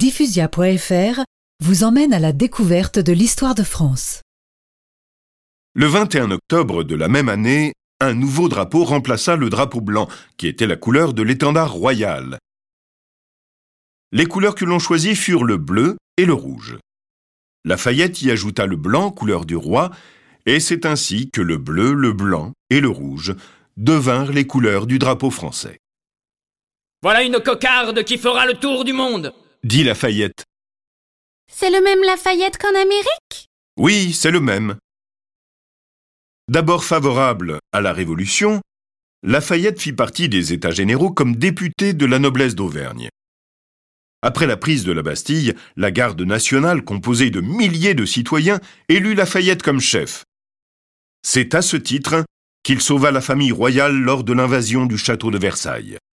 Diffusia.fr vous emmène à la découverte de l'histoire de France. Le 21 octobre de la même année, un nouveau drapeau remplaça le drapeau blanc, qui était la couleur de l'étendard royal. Les couleurs que l'on choisit furent le bleu et le rouge. Lafayette y ajouta le blanc, couleur du roi, et c'est ainsi que le bleu, le blanc et le rouge devinrent les couleurs du drapeau français. Voilà une cocarde qui fera le tour du monde Dit Lafayette. C'est le même Lafayette qu'en Amérique? Oui, c'est le même. D'abord favorable à la Révolution, Lafayette fit partie des États généraux comme député de la noblesse d'Auvergne. Après la prise de la Bastille, la garde nationale, composée de milliers de citoyens, élut Lafayette comme chef. C'est à ce titre qu'il sauva la famille royale lors de l'invasion du château de Versailles.